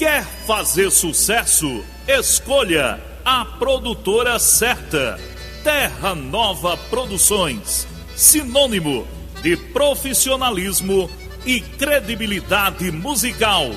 Quer fazer sucesso? Escolha a produtora certa. Terra Nova Produções. Sinônimo de profissionalismo e credibilidade musical.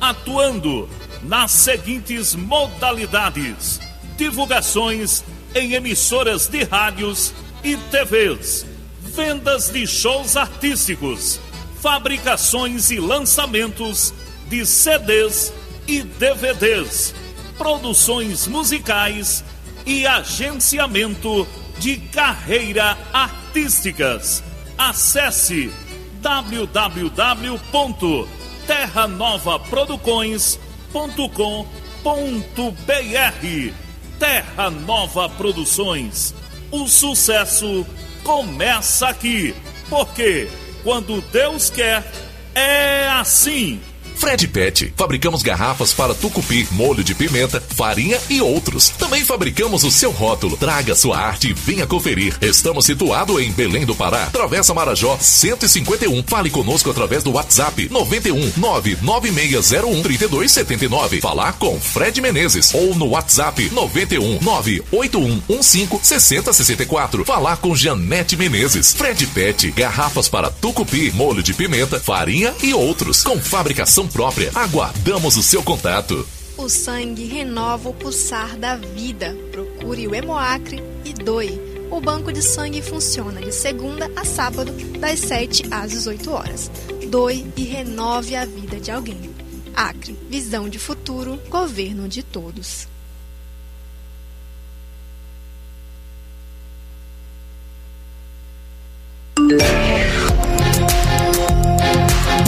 Atuando nas seguintes modalidades: divulgações em emissoras de rádios e TVs, vendas de shows artísticos, fabricações e lançamentos de CDs e DVDs, produções musicais e agenciamento de carreira artísticas. Acesse www.terranovaproducões.com.br Terra Nova Produções. O sucesso começa aqui, porque quando Deus quer, é assim. Fred Pet. Fabricamos garrafas para tucupi, molho de pimenta, farinha e outros. Também fabricamos o seu rótulo. Traga sua arte e venha conferir. Estamos situados em Belém do Pará, Travessa Marajó 151. Fale conosco através do WhatsApp 91 99601 3279. Falar com Fred Menezes ou no WhatsApp 91 98115 6064. Falar com Janete Menezes. Fred Pet. Garrafas para tucupi, molho de pimenta, farinha e outros. Com fabricação própria. Aguardamos o seu contato. O sangue renova o pulsar da vida. Procure o Hemoacre e doe. O banco de sangue funciona de segunda a sábado, das 7 às 18 horas. Doe e renove a vida de alguém. Acre, visão de futuro, governo de todos.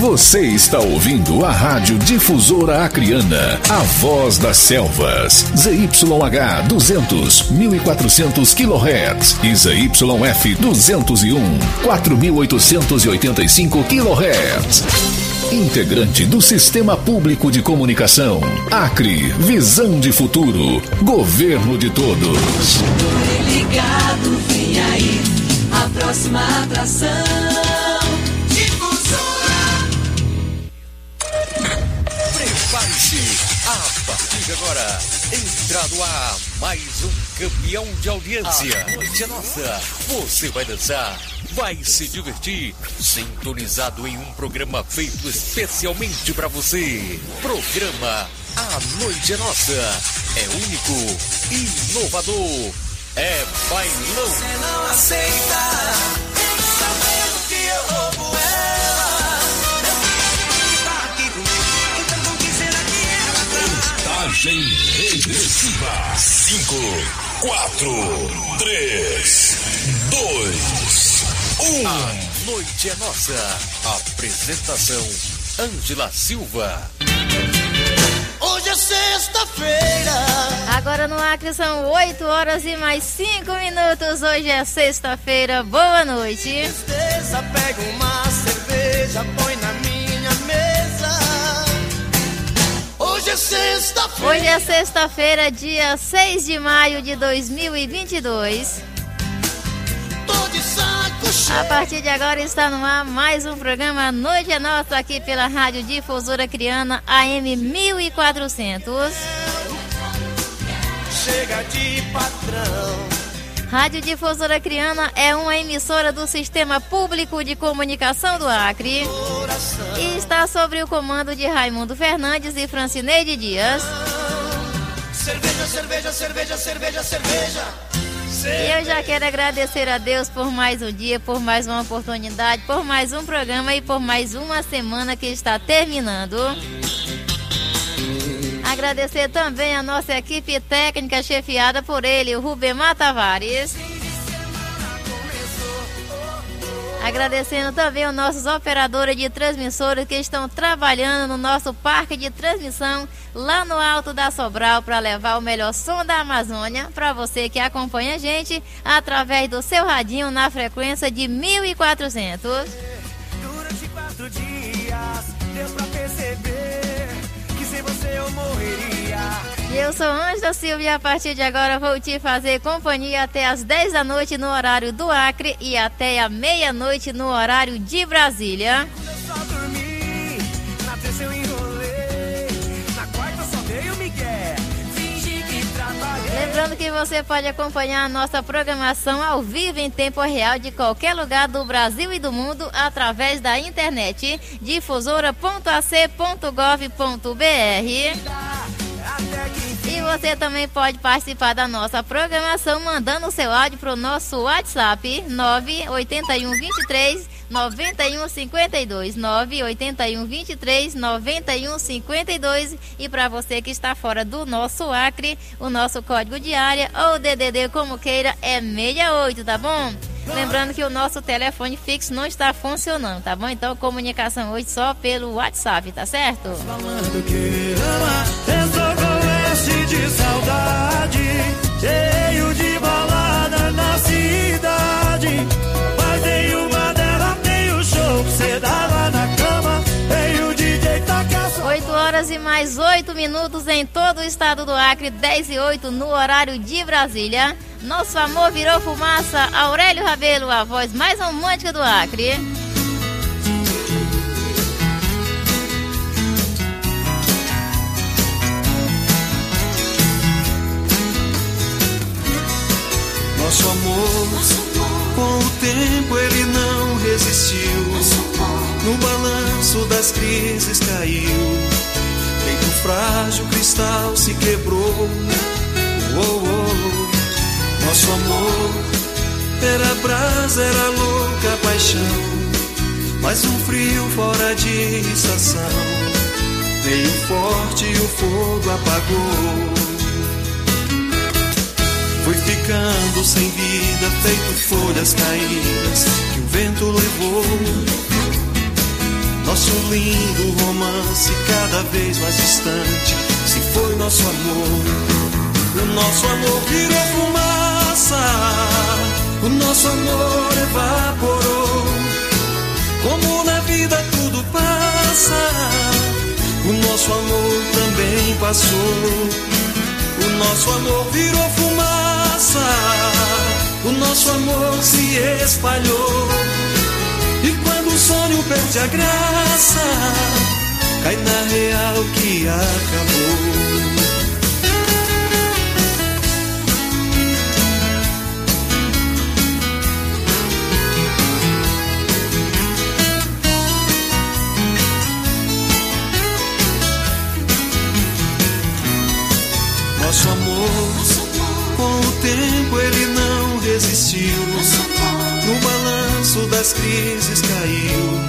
Você está ouvindo a Rádio Difusora Acriana, a voz das selvas. ZYH 200, 1400 kHz e ZYF 201, 4885 kHz. Integrante do Sistema Público de Comunicação. Acre, visão de futuro, governo de todos. Ligado, vem aí, a próxima atração. Partir de agora, entra no ar mais um campeão de audiência. A noite é nossa. Você vai dançar, vai se divertir, sintonizado em um programa feito especialmente para você. Programa A Noite é Nossa. É único, inovador, é bailão. Você não aceita, sabendo que eu roubo Contagem regressiva. 5, 4, 3, 2, 1. A noite é nossa. Apresentação: Ângela Silva. Hoje é sexta-feira. Agora no Acre são 8 horas e mais 5 minutos. Hoje é sexta-feira. Boa noite. Tristeza, pega uma cerveja, põe na Hoje é sexta-feira. Hoje é sexta-feira, dia 6 de maio de 2022. Tô de saco cheio. A partir de agora está no ar mais um programa Noite é Nossa aqui pela Rádio Difusora Criana AM 1400. Chega de patrão. Rádio Difusora Criana é uma emissora do Sistema Público de Comunicação do Acre e está sob o comando de Raimundo Fernandes e Francineide Dias. Cerveja, cerveja, cerveja, cerveja, cerveja. E eu já quero agradecer a Deus por mais um dia, por mais uma oportunidade, por mais um programa e por mais uma semana que está terminando. Agradecer também a nossa equipe técnica chefiada por ele, o Rubemar Tavares. Agradecendo também os nossos operadores de transmissores que estão trabalhando no nosso parque de transmissão lá no alto da Sobral para levar o melhor som da Amazônia para você que acompanha a gente através do seu radinho na frequência de 1400. Durante quatro dias, eu morreria. Eu sou Ângela Silva e a partir de agora vou te fazer companhia até as 10 da noite no horário do Acre e até a meia-noite no horário de Brasília. Eu só dormi, na terça eu Lembrando que você pode acompanhar a nossa programação ao vivo em tempo real de qualquer lugar do Brasil e do mundo através da internet difusora.ac.gov.br. E você também pode participar da nossa programação mandando o seu áudio para o nosso WhatsApp 981 23 91 52 981 23 91 52 e para você que está fora do nosso Acre, o nosso código de área ou DDD como queira é 68, tá bom? Lembrando que o nosso telefone fixo não está funcionando, tá bom? Então comunicação hoje só pelo WhatsApp, tá certo? Falando que este de saudade, cheio de balada na cidade. Mas nenhuma delas tem o show cê dava na cama, tem o DJ taca sua 8 horas e mais 8 minutos em todo o estado do Acre, 10 e 8 no horário de Brasília. Nosso amor virou fumaça. Aurélio Rabelo, a voz mais romântica do Acre. Nosso amor, com o tempo ele não resistiu. No balanço das crises caiu. Feito frágil cristal se quebrou. Oh, oh. Nosso amor era brasa, era louca paixão. Mas um frio fora de estação. Veio forte e o fogo apagou. Foi ficando sem vida, feito folhas caídas que o vento levou. Nosso lindo romance, cada vez mais distante, se foi nosso amor. O nosso amor virou fumaça, o nosso amor evaporou. Como na vida tudo passa, o nosso amor também passou. Nosso amor virou fumaça, o nosso amor se espalhou. E quando o sonho perde a graça, cai na real que acabou. O tempo ele não resistiu. No balanço das crises caiu.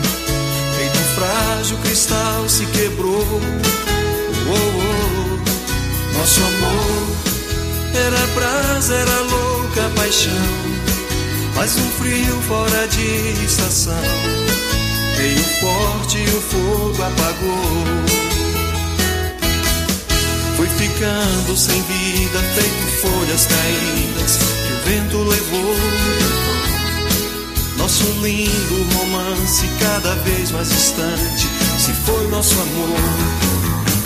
Feito frágil cristal se quebrou. Oh, oh. Nosso amor era brasa, era louca paixão. Mas um frio fora de estação. Veio forte e o fogo apagou. Foi ficando sem vida, feito folhas caídas que o vento levou. Nosso lindo romance, cada vez mais distante, se foi nosso amor.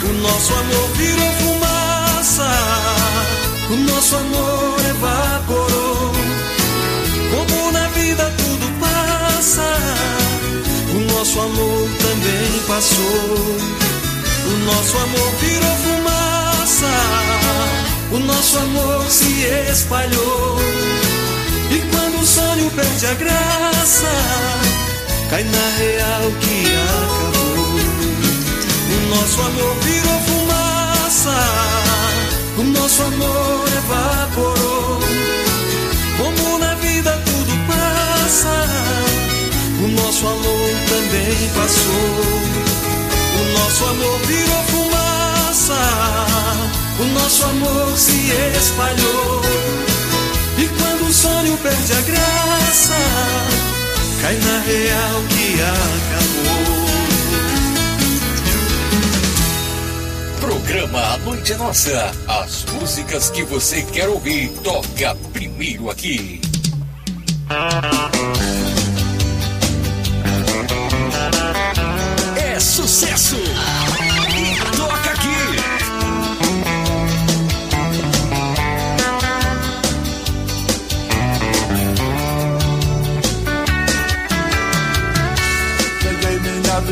O nosso amor virou fumaça, o nosso amor evaporou. Como na vida tudo passa, o nosso amor também passou. O nosso amor virou fumaça, o nosso amor se espalhou. E quando o sonho perde a graça, cai na real que acabou. O nosso amor virou fumaça, o nosso amor evaporou. Como na vida tudo passa, o nosso amor também passou. O nosso amor virou fumaça, o nosso amor se espalhou. E quando o sonho perde a graça, cai na real que acabou. Programa A Noite é Nossa. As músicas que você quer ouvir, toca primeiro aqui. É sucesso!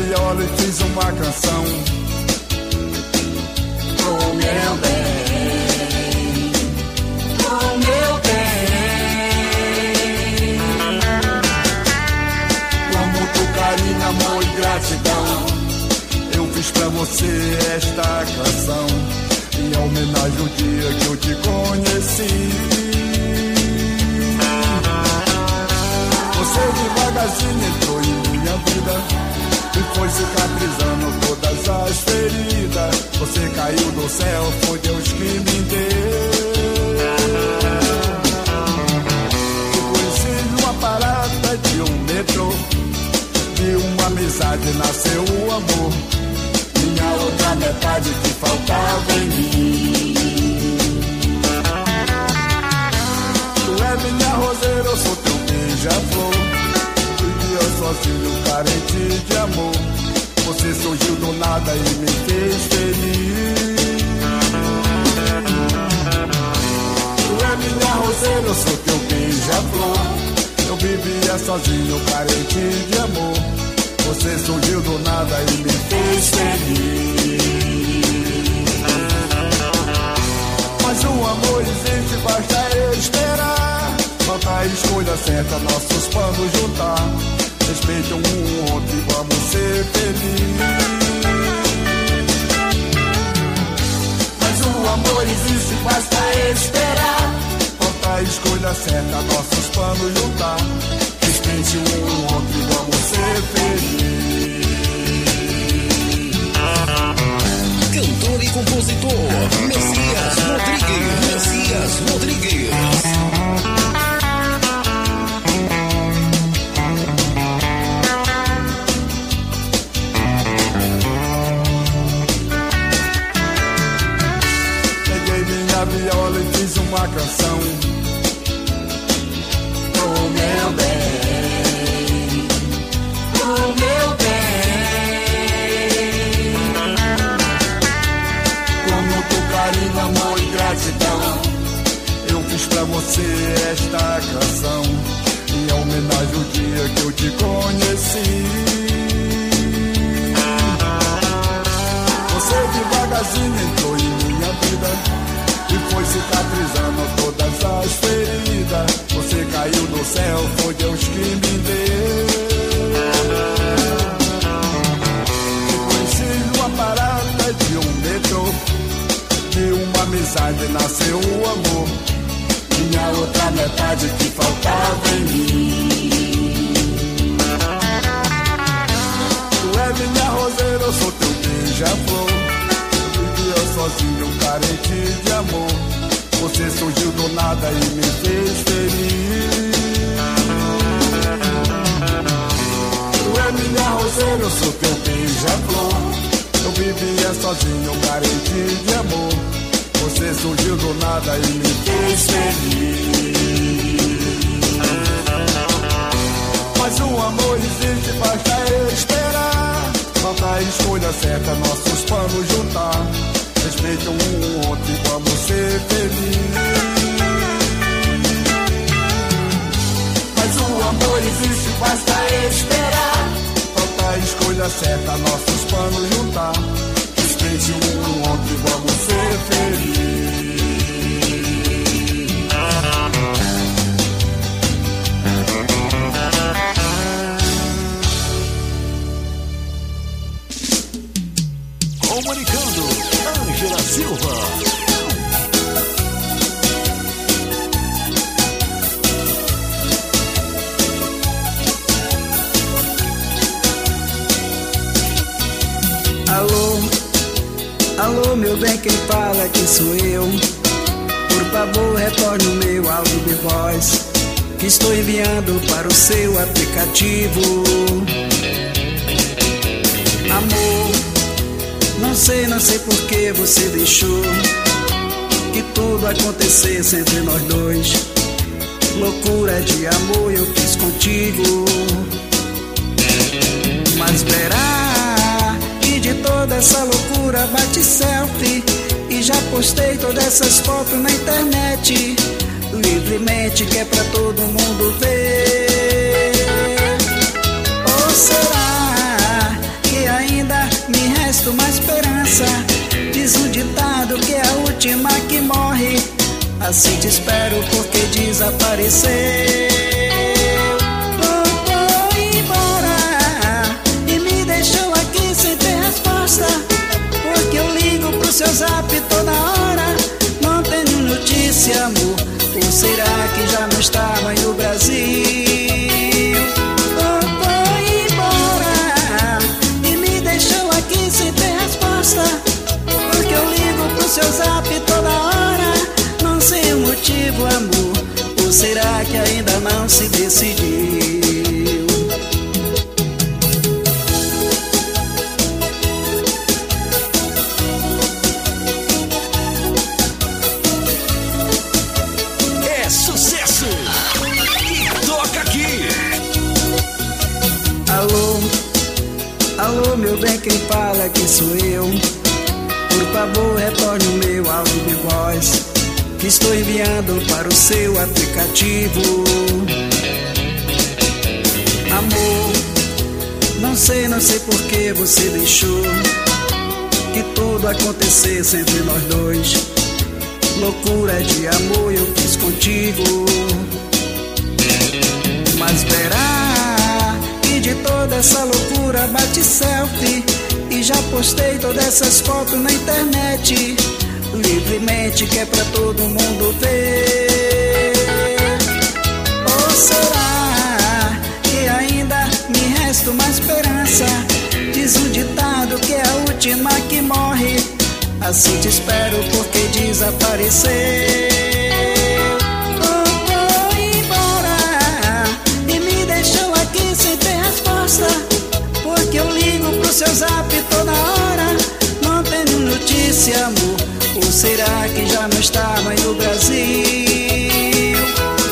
viola e fiz uma canção. Pro meu bem, pro meu bem. Com muito carinho, amor e gratidão. Eu fiz pra você esta canção. É em homenagem ao dia que eu te conheci. Você devagarzinho entrou em minha vida e foi cicatrizando todas as feridas. Você caiu do céu, foi Deus que me deu. parada de um metrô. De uma amizade nasceu o amor. Minha outra metade que faltava em mim. Tu é minha roseira, eu sou teu beija-flor. Sozinho, carente de amor. Você surgiu do nada e me fez feliz. Tu é minha roseira, eu sou teu beija-flor. Eu vivia sozinho, carente de amor. Você surgiu do nada e me fez feliz. Mas o amor existe, basta esperar. Falta a escolha certa, nossos planos juntar. Respeita um outro vamos ser felizes. Mas o amor existe, basta esperar a escolha certa, nossos planos juntar. Respeite um outro vamos ser felizes. Cantor e compositor, Messias Rodrigues. Messias Rodrigues. Uma canção meu bem, o meu bem. Com muito carinho, amor e gratidão, eu fiz pra você esta canção, em homenagem ao dia que eu te conheci. Você devagarzinho entrou em minha vida e foi cicatrizando todas as feridas. Você caiu do céu, foi Deus que me deu. Eu conheci uma parada de um metrô, de uma amizade nasceu o amor. Minha outra metade que faltava em mim. Tu é minha roseira, eu sou teu beija-flor sozinho, carente de amor. Você surgiu do nada e me fez feliz. Tu é minha roseira, eu sou teu beija-flor. Eu vivia sozinho, carente de amor. Você surgiu do nada e me fez feliz. Mas o amor existe, basta esperar. Falta a escolha certa, nossos planos juntar. Respeita um e vamos ser felizes. Mas o amor existe, basta esperar. Falta a escolha certa, nossos planos juntar. Respeite um e vamos ser felizes. Comunicando, Ângela Silva. Alô, alô, meu bem, quem fala que sou eu. Por favor, retorne o meu áudio de voz que estou enviando para o seu aplicativo. Sei, não sei por que você deixou que tudo acontecesse entre nós dois. Loucura de amor eu fiz contigo. Mas verá que de toda essa loucura bate selfie e já postei todas essas fotos na internet livremente que é pra todo mundo ver. Ou será que ainda me resta uma esperança? Diz o ditado que é a última que morre. Assim te espero porque desapareceu. Vou, vou embora e me deixou aqui sem ter resposta. Porque eu ligo pro seu zap será que ainda não se decidiu? É sucesso! E toca aqui! Alô, alô, meu bem, quem fala que sou eu. Por favor, retorne o meu áudio de voz que estou enviando para o seu aplicativo. Amor, não sei, não sei por que você deixou que tudo acontecesse entre nós dois. Loucura de amor eu fiz contigo. Mas verá que de toda essa loucura bate selfie E já postei todas essas fotos na internet Livremente que é pra todo mundo ver Ou será que ainda me resta uma esperança Diz um ditado que é a última que morre Assim te espero porque resposta. Porque eu ligo pro seu zap toda hora, não tenho notícia, amor. Ou será que já não está mais no Brasil?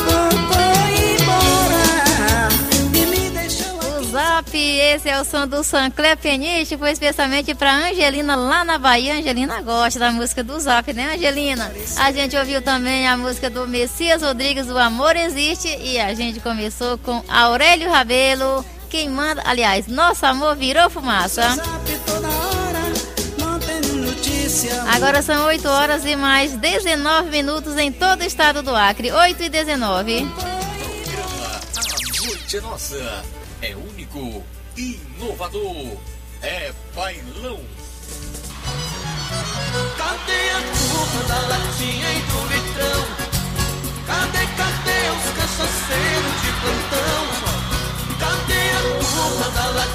Foi embora e me deixou O Zap, esse é o som do Sancler Penite, foi especialmente pra Angelina lá na Bahia. Angelina gosta da música do Zap, né, Angelina? A gente ouviu também a música do Messias Rodrigues, O Amor Existe, e a gente começou com Aurélio Rabelo. Quem manda, aliás, nosso amor virou fumaça. Agora são 8 horas e mais 19 minutos em todo o estado do Acre. 8 e 19. Programa A Noite é Nossa. É único, inovador. É bailão. Cadê a turma da latinha e do litrão? Cadê, cadê os cachaceiros de plantão? Cadê a turma da latinha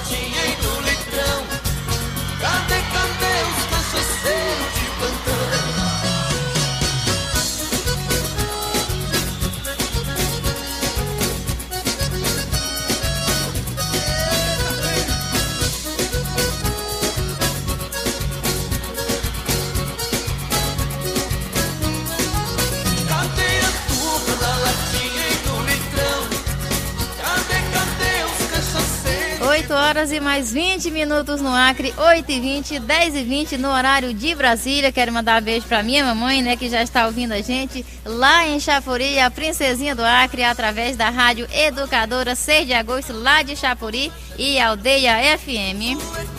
e mais 20 minutos no Acre, 8 e 20, 10 e 20 no horário de Brasília. Quero mandar um beijo pra minha mamãe, né, que já está ouvindo a gente lá em Chapuri, a princesinha do Acre, através da rádio Educadora 6 de agosto, lá de Chapuri e Aldeia FM.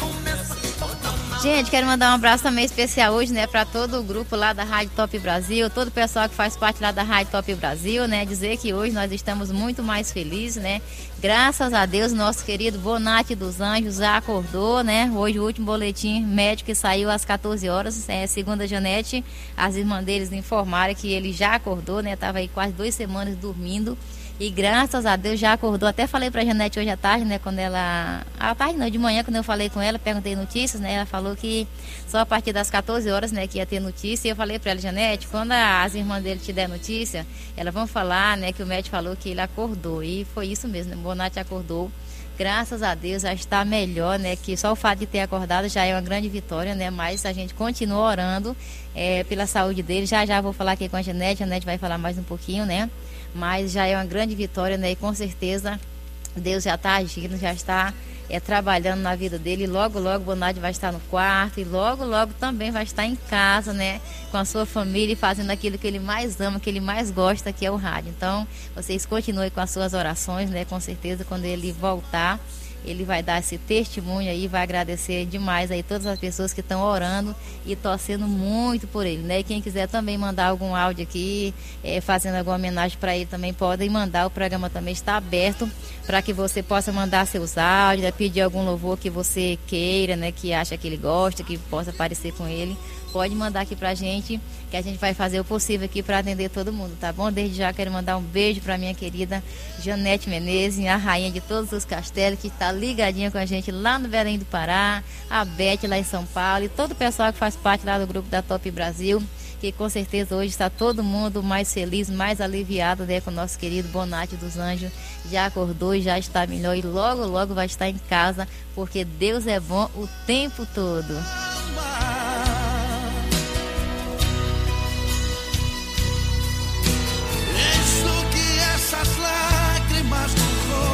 Gente, quero mandar um abraço também especial hoje, né, para todo o grupo lá da Rádio Top Brasil, todo o pessoal que faz parte lá da Rádio Top Brasil, né, dizer que hoje nós estamos muito mais felizes, né, graças a Deus, nosso querido Bonatti dos Anjos já acordou, né, hoje o último boletim médico que saiu às 14 horas, é, segundo a Janete, as irmãs deles informaram que ele já acordou, né, tava aí quase duas semanas dormindo, e graças a Deus já acordou. Até falei pra Janete hoje à tarde, né? Quando ela. À tarde não, de manhã, quando eu falei com ela, perguntei notícias, né? Ela falou que só a partir das 14 horas, né, que ia ter notícia. E eu falei pra ela, Janete, quando as irmãs dele te der notícia, elas vão falar, né, que o médico falou que ele acordou. E foi isso mesmo, né? Bonatti acordou. Graças a Deus já está melhor, né? Que só o fato de ter acordado já é uma grande vitória, né? Mas a gente continua orando é, pela saúde dele. Já já vou falar aqui com a Janete, a Janete vai falar mais um pouquinho, né? Mas já é uma grande vitória, né? E com certeza Deus já está agindo, já está é, trabalhando na vida dele. Logo, logo o Bonatti vai estar no quarto e logo, logo também vai estar em casa, né? Com a sua família e fazendo aquilo que ele mais ama, que ele mais gosta, que é o rádio. Então, vocês continuem com as suas orações, né? Com certeza, quando ele voltar, ele vai dar esse testemunho aí, vai agradecer demais aí todas as pessoas que estão orando e torcendo muito por ele, né? E quem quiser também mandar algum áudio aqui, eh, fazendo alguma homenagem para ele também podem mandar. O programa também está aberto para que você possa mandar seus áudios, né? pedir algum louvor que você queira, né? Que acha que ele gosta, que possa aparecer com ele. Pode mandar aqui pra gente, que a gente vai fazer o possível aqui para atender todo mundo, tá bom? Desde já quero mandar um beijo para minha querida Janete Menezes, a rainha de todos os castelos, que está ligadinha com a gente lá no Belém do Pará, a Beth lá em São Paulo e todo o pessoal que faz parte lá do grupo da Top Brasil que com certeza hoje está todo mundo mais feliz, mais aliviado né, com o nosso querido Bonatti dos Anjos. Já acordou e já está melhor e logo, logo vai estar em casa, porque Deus é bom o tempo todo.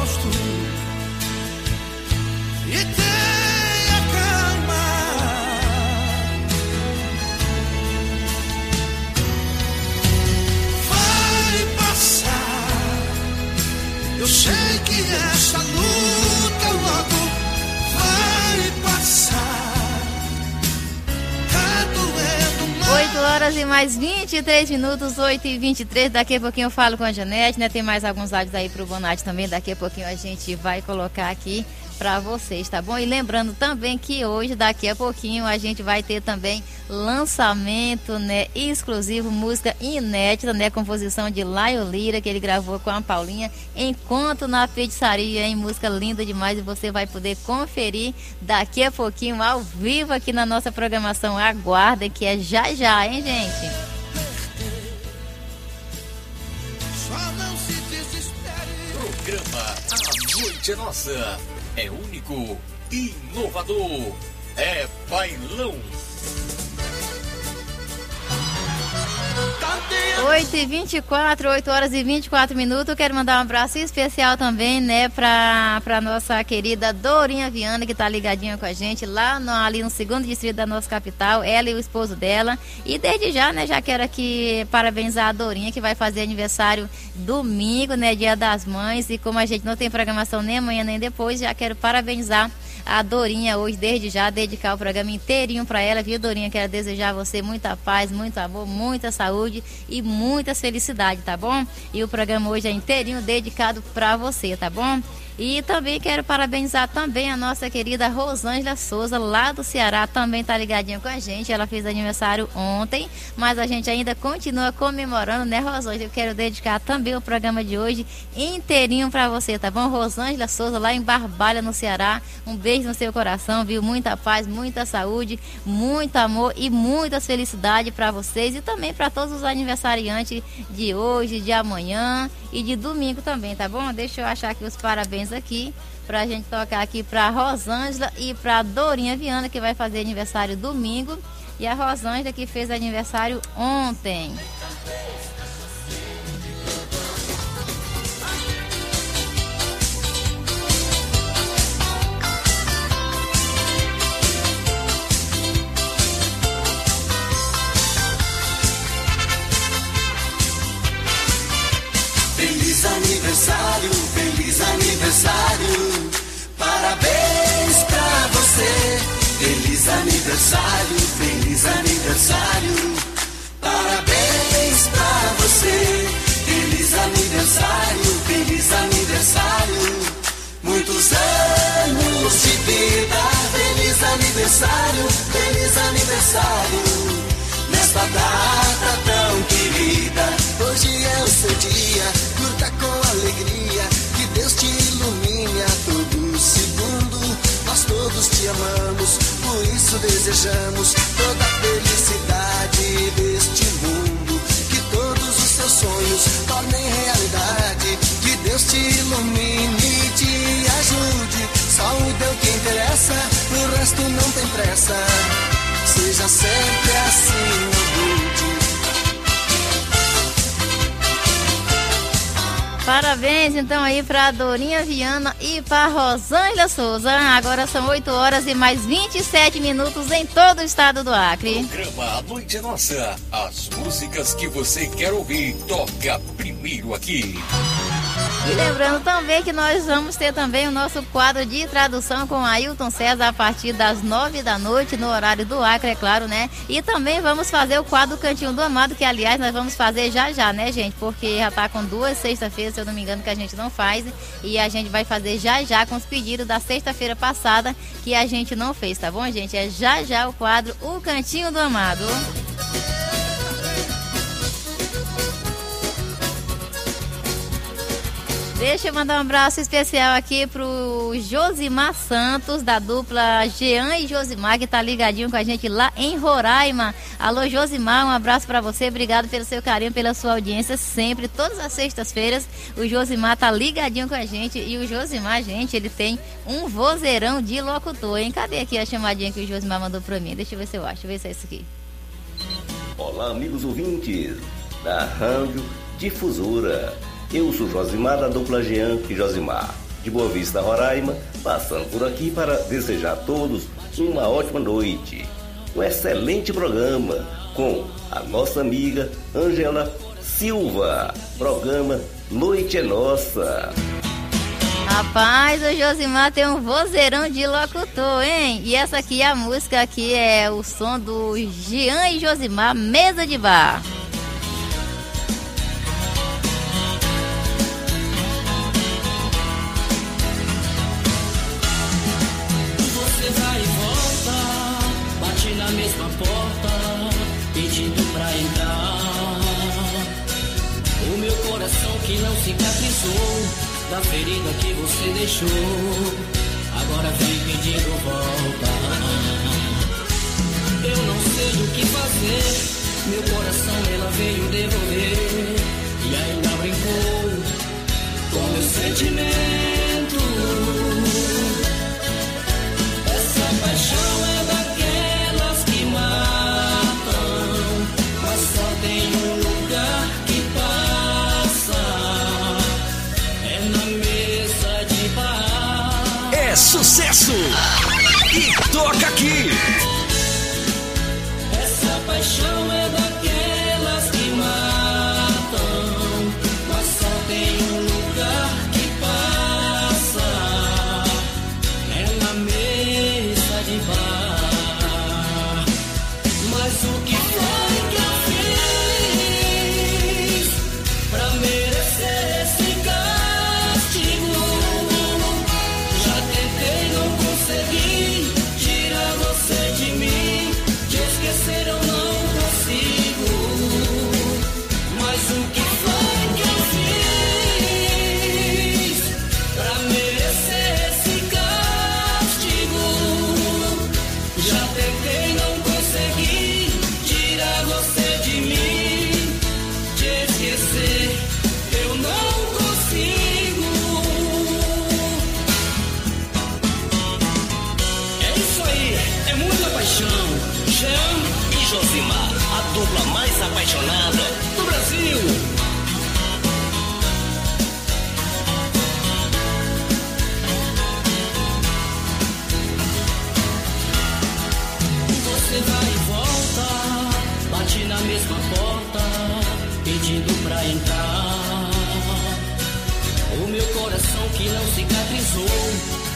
Rosto e Eu sei que essa luta 8 horas e mais 23 minutos, 8 e 23. Daqui a pouquinho eu falo com a Janete, né? Tem mais alguns áudios aí pro Bonatti também. Daqui a pouquinho a gente vai colocar aqui para vocês, tá bom? E lembrando também que hoje, daqui a pouquinho, a gente vai ter também lançamento, né, exclusivo, música inédita, né, composição de Laio Lira, que ele gravou com a Paulinha, Enquanto na Feitiçaria, em música linda demais, e você vai poder conferir daqui a pouquinho, ao vivo aqui na nossa programação. Aguarda, que é já já, hein, gente? Programa A Noite é Nossa é único, inovador, é bailão. 8 e 24, 8 horas e 24 minutos. Quero mandar um abraço especial também, né, pra, pra nossa querida Dorinha Viana, que tá ligadinha com a gente lá no, ali no segundo distrito da nossa capital, ela e o esposo dela. E desde já, né, já quero aqui parabenizar a Dorinha, que vai fazer aniversário domingo, né, dia das mães. E como a gente não tem programação nem amanhã nem depois, já quero parabenizar a Dorinha hoje, desde já, dedicar o programa inteirinho para ela, viu, Dorinha? Quero desejar a você muita paz, muito amor, muita saúde e muitas felicidades, tá bom? E o programa hoje é inteirinho dedicado para você, tá bom? E também quero parabenizar também a nossa querida Rosângela Souza, lá do Ceará, também está ligadinha com a gente. Ela fez aniversário ontem, mas a gente ainda continua comemorando, né, Rosângela? Eu quero dedicar também o programa de hoje inteirinho para você, tá bom? Rosângela Souza, lá em Barbalha, no Ceará. Um beijo no seu coração, viu? Muita paz, muita saúde, muito amor e muitas felicidades para vocês e também para todos os aniversariantes de hoje, de amanhã e de domingo também, tá bom? Deixa eu achar aqui os parabéns aqui pra gente tocar aqui pra Rosângela e pra Dorinha Viana, que vai fazer aniversário domingo. E a Rosângela que fez aniversário ontem. Aniversário, feliz aniversário. Parabéns pra você. Feliz aniversário, feliz aniversário. Parabéns pra você. Feliz aniversário, feliz aniversário. Muitos anos de vida. Feliz aniversário, feliz aniversário. Nesta data tão querida, hoje é o seu dia, curta com todos te amamos, por isso desejamos toda a felicidade deste mundo. Que todos os seus sonhos tornem realidade, que Deus te ilumine e te ajude. É o que interessa, o resto não tem pressa. Seja sempre assim, humilde. Parabéns então aí pra Dorinha Viana e pra Rosângela Souza. Agora são 8 horas e mais 27 minutos em todo o estado do Acre. Programa A Noite é Nossa. As músicas que você quer ouvir, toca primeiro aqui. E lembrando também que nós vamos ter também o nosso quadro de tradução com Ailton César a partir das nove da noite, no horário do Acre, é claro, né? E também vamos fazer o quadro Cantinho do Amado, que aliás nós vamos fazer já já, né, gente? Porque já tá com duas sexta-feiras, se eu não me engano, que a gente não faz. E a gente vai fazer já já com os pedidos da sexta-feira passada que a gente não fez, tá bom, gente? É já já o quadro O Cantinho do Amado. Deixa eu mandar um abraço especial aqui pro Josimar Santos, da dupla Jean e Josimar, que tá ligadinho com a gente lá em Roraima. Alô, Josimar, um abraço para você. Obrigado pelo seu carinho, pela sua audiência sempre. Todas as sextas-feiras, o Josimar tá ligadinho com a gente. E o Josimar, gente, ele tem um vozeirão de locutor, hein? Cadê aqui a chamadinha que o Josimar mandou pra mim? Deixa eu ver se eu acho. Ver se é isso aqui. Olá, amigos ouvintes da Rádio Difusora. Eu sou Josimar da dupla Jean e Josimar, de Boa Vista, Roraima, passando por aqui para desejar a todos uma ótima noite. Um excelente programa com a nossa amiga Angela Silva. Programa Noite é Nossa. Rapaz, o Josimar tem um vozeirão de locutor, hein? E essa aqui, a música aqui é o som do Jean e Josimar, Mesa de Bar. Não cicatrizou, da ferida que você deixou, agora vem pedindo volta. Eu não sei o que fazer, meu coração ela veio devolver, e ainda brincou com meu sentimento. Sucesso! E toca aqui!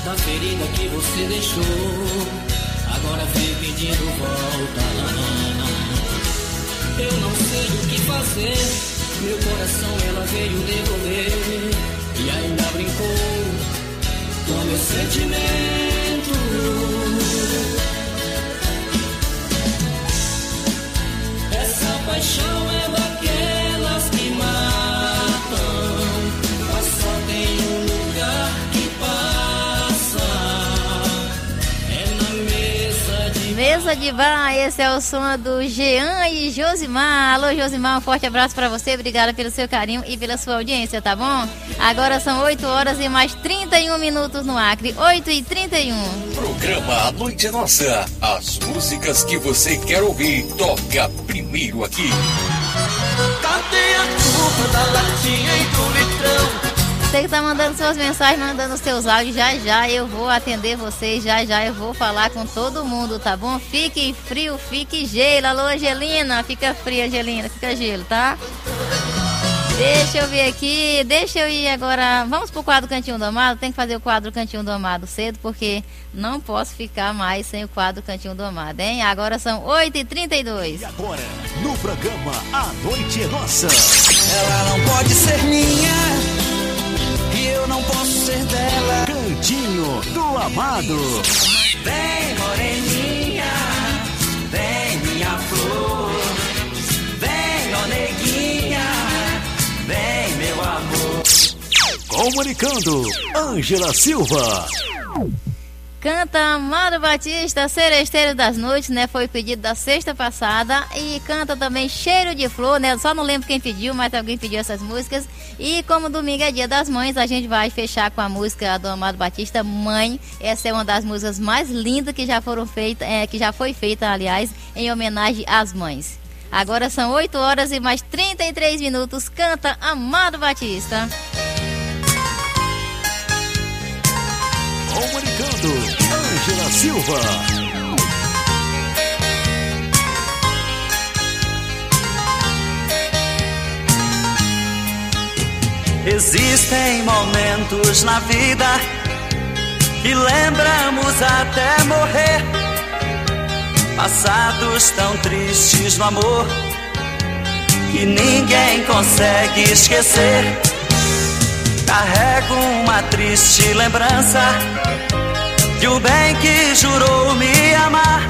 Da ferida que você deixou, agora vem pedindo volta. Eu não sei o que fazer, meu coração ela veio devolver e ainda brincou com meu sentimento. Essa paixão é daquelas de Mesa de bar, esse é o som do Jean e Josimar. Alô, Josimar, um forte abraço pra você. Obrigada pelo seu carinho e pela sua audiência, tá bom? Agora são 8 horas e mais 31 minutos no Acre. 8 e 31. Programa A Noite é Nossa. As músicas que você quer ouvir, toca primeiro aqui. Cadê a turma da latinha e do litrão? Você que tá mandando suas mensagens, mandando seus áudios, já já eu vou atender vocês, já já eu vou falar com todo mundo, tá bom? Fique frio, fique gelo. Alô, Angelina, fica frio, Angelina, fica gelo, tá? Deixa eu ver aqui, deixa eu ir agora. Vamos pro quadro Cantinho do Amado? Tem que fazer o quadro Cantinho do Amado cedo, porque não posso ficar mais sem o quadro Cantinho do Amado, hein? Agora são 8h32. E agora, no programa A Noite é Nossa. Ela não pode ser minha, posso ser dela. Cantinho do Amado. Vem, moreninha, vem, minha flor. Vem, ó neguinha, vem, meu amor. Comunicando, Ângela Silva. Canta Amado Batista, Seresteiro das Noites, né? Foi pedido da sexta passada. E canta também Cheiro de Flor, né? Só não lembro quem pediu, mas alguém pediu essas músicas. E como domingo é dia das mães, a gente vai fechar com a música do Amado Batista, Mãe. Essa é uma das músicas mais lindas que já foram feitas, é, que já foi feita, aliás, em homenagem às mães. Agora são 8 horas e mais 33 minutos. Canta Amado Batista. Comunicando, Ângela Silva. Existem momentos na vida que lembramos até morrer. Passados tão tristes no amor que ninguém consegue esquecer. Carrego uma triste lembrança de um bem que jurou me amar.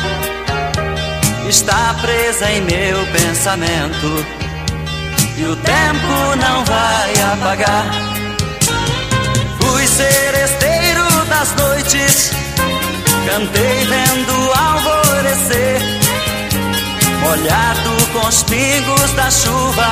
Está presa em meu pensamento e o tempo não vai apagar. Fui seresteiro das noites, cantei vendo alvorecer, molhado com os pingos da chuva,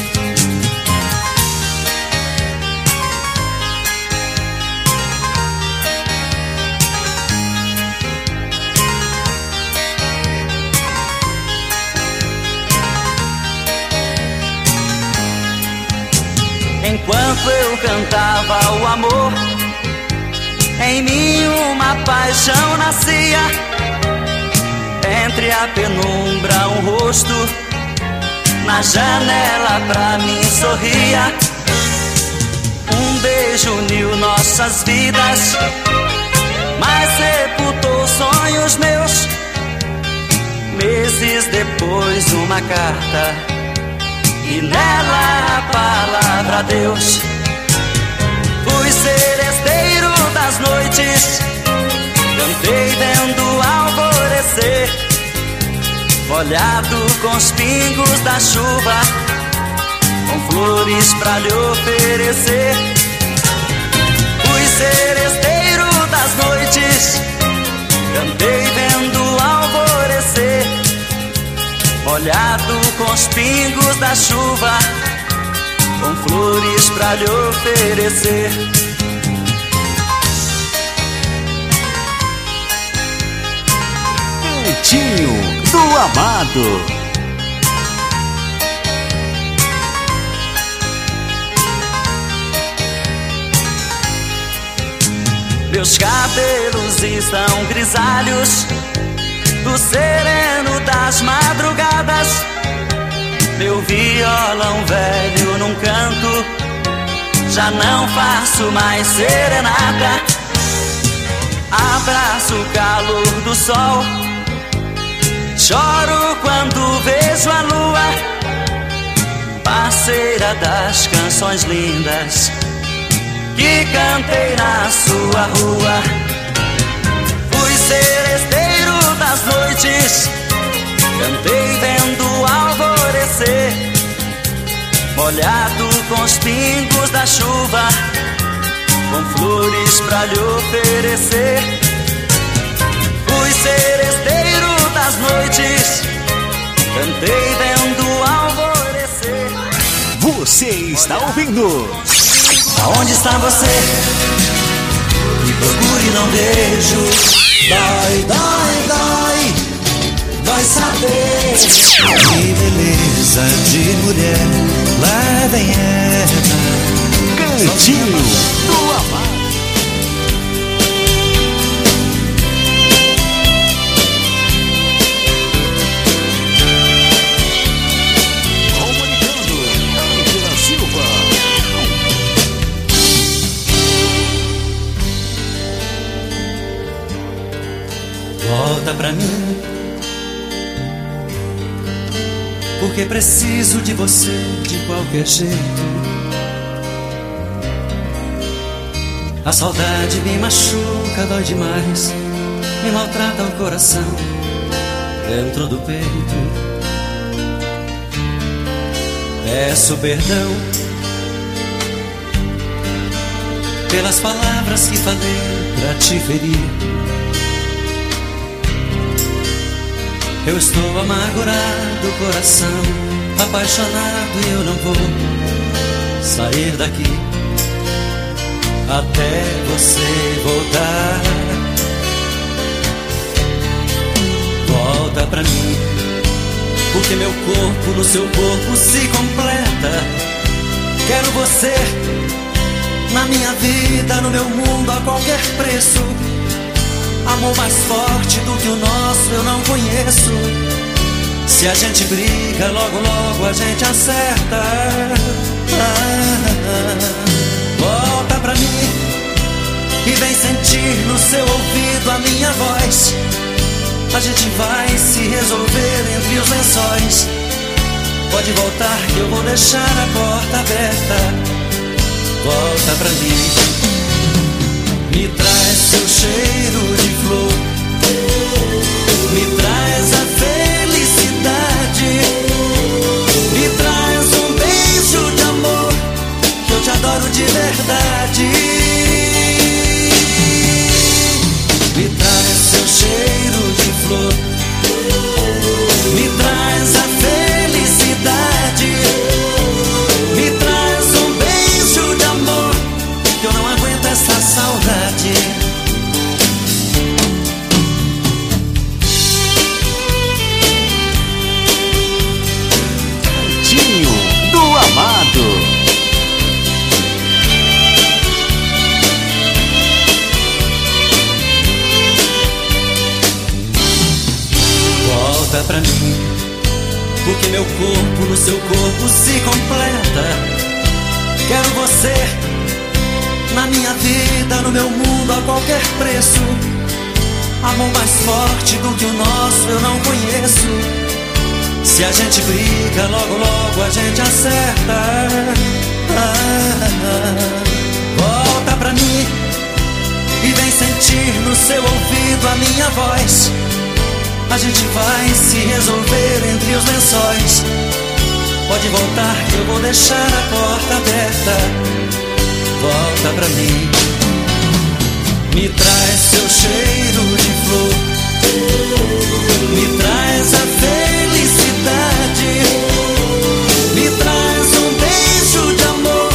Enquanto eu cantava o amor, em mim uma paixão nascia. Entre a penumbra, um rosto na janela pra mim sorria. Um beijo uniu nossas vidas, mas sepultou sonhos meus. Meses depois, uma carta, e nela a palavra Deus. Noites, cantei vendo alvorecer, molhado com os pingos da chuva, com flores pra lhe oferecer. Fui seresteiro das noites, cantei vendo alvorecer, molhado com os pingos da chuva com flores pra lhe oferecer. Cantinho do Amado. Meus cabelos estão grisalhos do sereno das madrugadas. Meu violão velho num canto, já não faço mais serenata. Abraço o calor do sol, choro quando vejo a lua, parceira das canções lindas que cantei na sua rua. Fui seresteiro das noites, cantei vendo alvorecer, molhado com os pingos da chuva, com flores pra lhe oferecer. Fui seresteiro das noites, cantei vendo alvorecer. Você está ouvindo? Aonde está você? Me procure não vejo. Dói, dói, dói. Vai saber Que beleza de mulher, lá vem ela. Cantinho do Amado. Volta pra mim. Porque preciso de você de qualquer jeito. A saudade me machuca, dói demais. Me maltrata o coração dentro do peito. Peço perdão pelas palavras que falei pra te ferir. Eu estou amargurado, coração apaixonado e eu não vou sair daqui até você voltar. Volta pra mim, porque meu corpo no seu corpo se completa. Quero você na minha vida, no meu mundo a qualquer preço. Amor mais forte do que o nosso eu não conheço. Se a gente briga, logo, logo a gente acerta. Ah, volta pra mim e vem sentir no seu ouvido a minha voz. A gente vai se resolver entre os lençóis. Pode voltar que eu vou deixar a porta aberta. Volta pra mim. Me traz seu cheiro de flor, me traz a felicidade, me traz um beijo de amor, que eu te adoro de verdade. Porque meu corpo no seu corpo se completa. Quero você na minha vida, no meu mundo a qualquer preço. Amor mais forte do que o nosso eu não conheço. Se a gente briga, logo, logo a gente acerta. Ah, volta pra mim e vem sentir no seu ouvido a minha voz. A gente vai se resolver entre os lençóis. Pode voltar que eu vou deixar a porta aberta. Volta pra mim. Me traz seu cheiro de flor. Me traz a felicidade. Me traz um beijo de amor.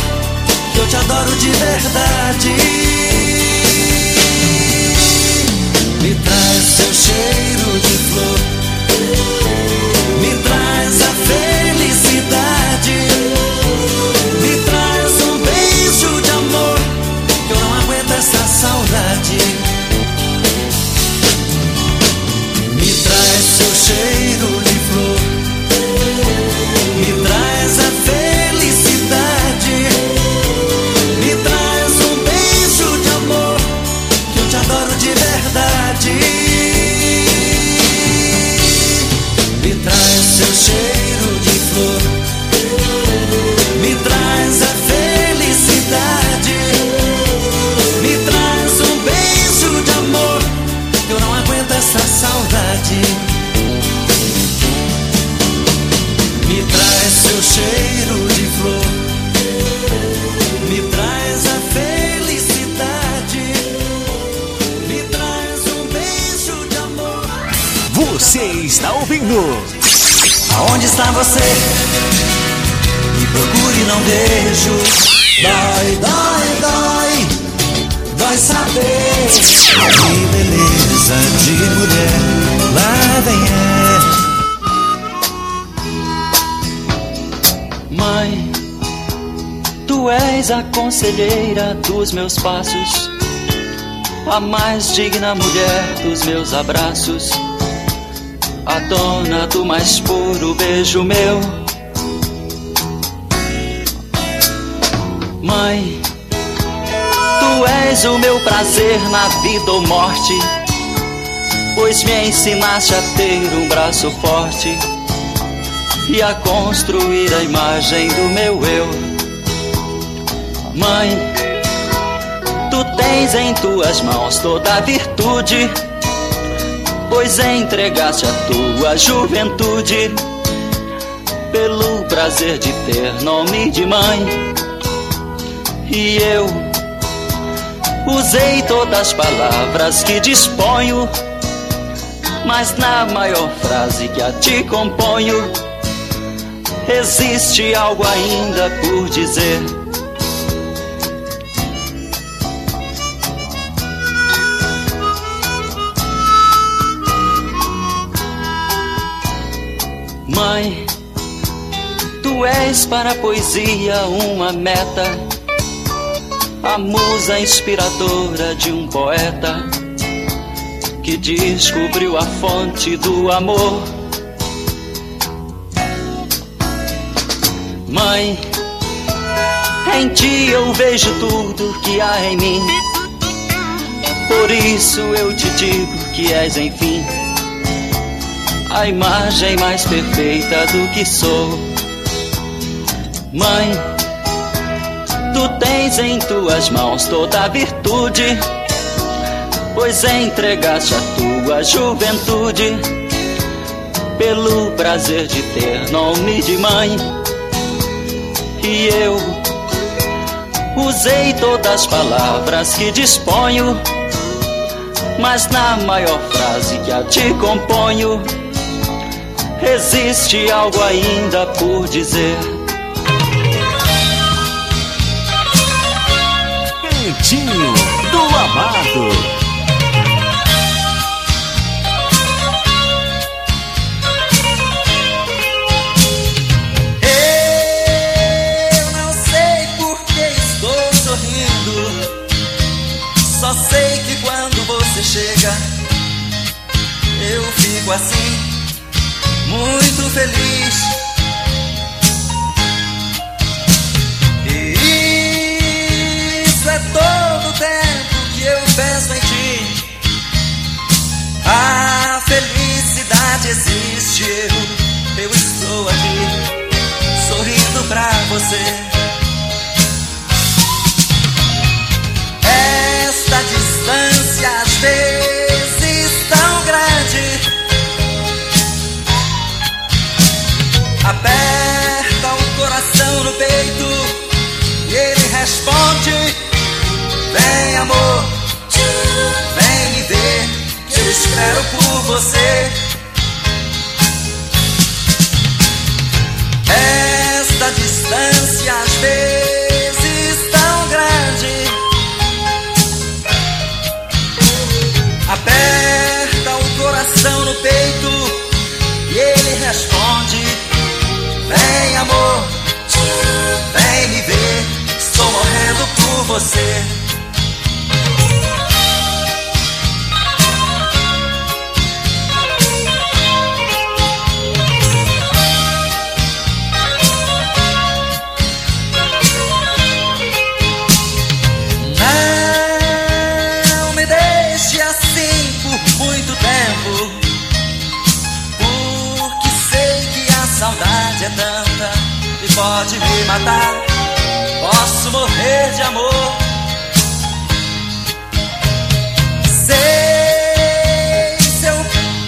Que eu te adoro de verdade. Me traz seu cheiro de flor. está ouvindo. Aonde está você? Me procure, não vejo. Dói, dói, dói, dói saber. Que beleza de mulher, lá vem é. Mãe, tu és a conselheira dos meus passos. A mais digna mulher dos meus abraços a dona do mais puro beijo meu. Mãe, tu és o meu prazer na vida ou morte, pois me ensinaste a ter um braço forte e a construir a imagem do meu eu. Mãe, tu tens em tuas mãos toda a virtude, pois entregaste a tua juventude pelo prazer de ter nome de mãe. E eu usei todas as palavras que disponho, mas na maior frase que a ti componho, existe algo ainda por dizer. Mãe, tu és para a poesia uma meta, a musa inspiradora de um poeta que descobriu a fonte do amor. Mãe, em ti eu vejo tudo que há em mim. Por isso eu te digo que és, enfim, a imagem mais perfeita do que sou. Mãe, tu tens em tuas mãos toda a virtude, pois entregaste a tua juventude pelo prazer de ter nome de mãe. E eu usei todas as palavras que disponho, mas na maior frase que a ti componho existe algo ainda por dizer. Cantinho do Amado. Eu não sei por que estou sorrindo. Só sei que quando você chega, eu fico assim muito feliz. E isso é todo o tempo que eu penso em ti. A felicidade existe, eu, eu estou aqui sorrindo pra você. Esta distância às vezes tão grande aperta o coração no peito e ele responde: Vem, amor, vem me ver, eu espero por você. Esta distância às vezes tão grande aperta o coração no peito e ele responde. Vem, amor, vem me ver. Estou morrendo por você. Posso morrer de amor. Sei, seu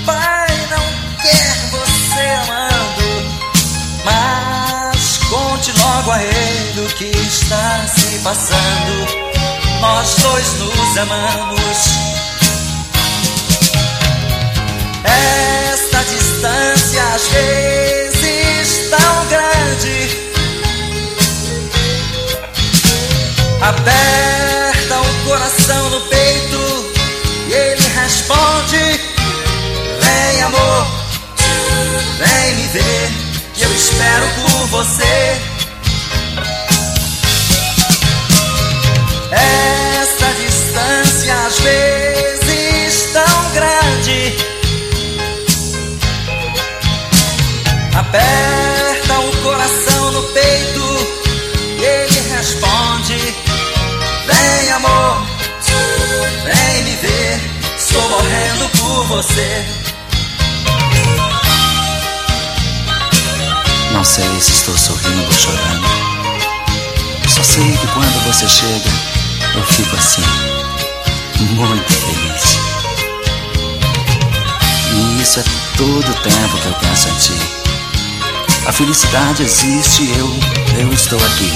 pai não quer você amando. Mas conte logo a ele o que está se passando. Nós dois nos amamos. Esta distância às vezes tão grande Aperta o coração no peito e ele responde: Vem, amor, vem me ver, que eu espero por você. Essa distância às vezes tão grande. Aperta você. Não sei se estou sorrindo ou chorando. Só sei que quando você chega, eu fico assim, muito feliz. E isso é todo o tempo que eu penso em ti. A felicidade existe eu, eu estou aqui,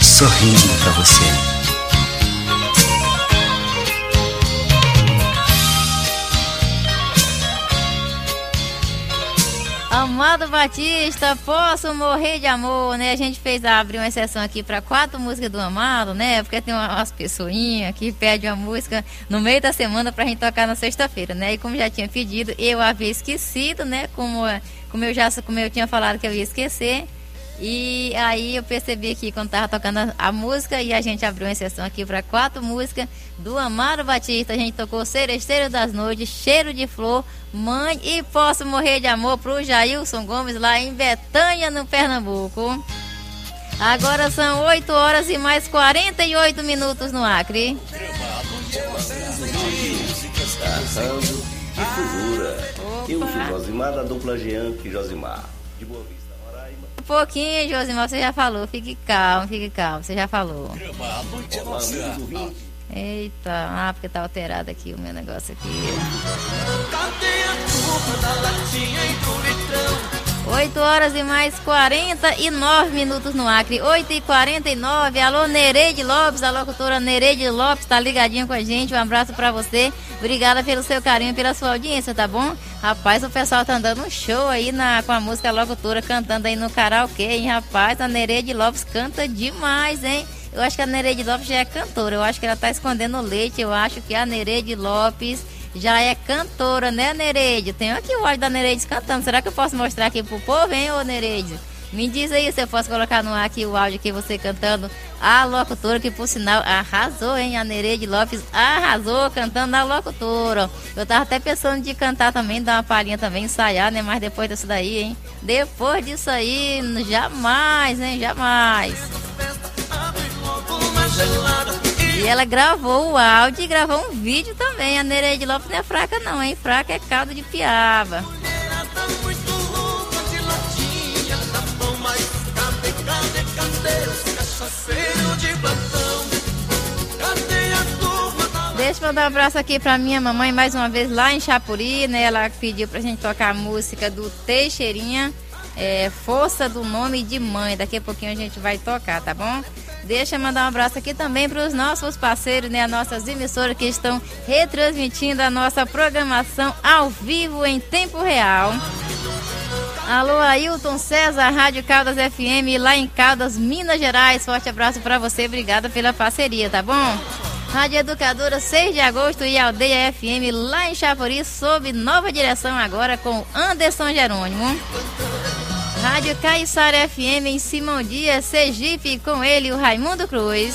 sorrindo para você. Amado Batista, posso morrer de amor, né? A gente fez abrir uma exceção aqui para quatro músicas do Amado, né? Porque tem umas pessoinhas que pedem uma música no meio da semana pra gente tocar na sexta-feira, né? E como já tinha pedido, eu havia esquecido, né? Como, como eu já como eu tinha falado que eu ia esquecer. E aí eu percebi que quando tava tocando a, a, música e a gente abriu uma exceção aqui para quatro músicas do Amaro Batista, a gente tocou Seresteiro das Noites, Cheiro de Flor, Mãe e Posso Morrer de Amor pro Jailson Gomes lá em Betânia, no Pernambuco. Agora são 8 horas e mais 48 minutos no Acre. Eu sou Josimar da dupla Jean e Josimar. Pouquinho, Josimar, você já falou. Fique calmo, fique calmo, você já falou. Eita, ah, porque tá alterado aqui o meu negócio aqui. Cadê a turma da latinha e do litrão? 8 horas e mais 49 minutos no Acre. 8 e 49 Alô, Nereide Lopes, a locutora Nereide Lopes, tá ligadinha com a gente. Um abraço para você. Obrigada pelo seu carinho, pela sua audiência, tá bom? Rapaz, o pessoal tá dando um show aí na, com a música locutora, cantando aí no karaokê, hein, rapaz? A Nereide Lopes canta demais, hein? Eu acho que a Nereide Lopes já é cantora. Eu acho que ela tá escondendo o leite. Eu acho que a Nereide Lopes já é cantora, né, Nereide? Tenho aqui o áudio da Nereide cantando. Será que eu posso mostrar aqui pro povo, hein, ô Nereide? Me diz aí se eu posso colocar no ar aqui o áudio que você cantando. A locutora que, por sinal, arrasou, hein? A Nereide Lopes arrasou cantando a locutora. Eu tava até pensando de cantar também, dar uma palhinha também, ensaiar, né? Mas depois disso daí, hein? Depois disso aí, jamais, hein? Jamais. E ela gravou o áudio e gravou um vídeo também. A Nereide Lopes não é fraca não, hein? Fraca é caldo de piaba. Deixa eu mandar um abraço aqui pra minha mamãe mais uma vez lá em Chapuri, né? Ela pediu pra gente tocar a música do Teixeirinha, é, Força do Nome de Mãe. Daqui a pouquinho a gente vai tocar, tá bom? Deixa eu mandar um abraço aqui também para os nossos parceiros, né, as nossas emissoras que estão retransmitindo a nossa programação ao vivo em tempo real. Alô, Ailton César, Rádio Caldas FM, lá em Caldas, Minas Gerais. Forte abraço para você, obrigada pela parceria, tá bom? Rádio Educadora 6 de agosto e Aldeia FM, lá em Chapuri, sob nova direção agora com Anderson Jerônimo. Rádio Caiçara FM em Simão Dias, Sergipe, com ele, o Raimundo Cruz.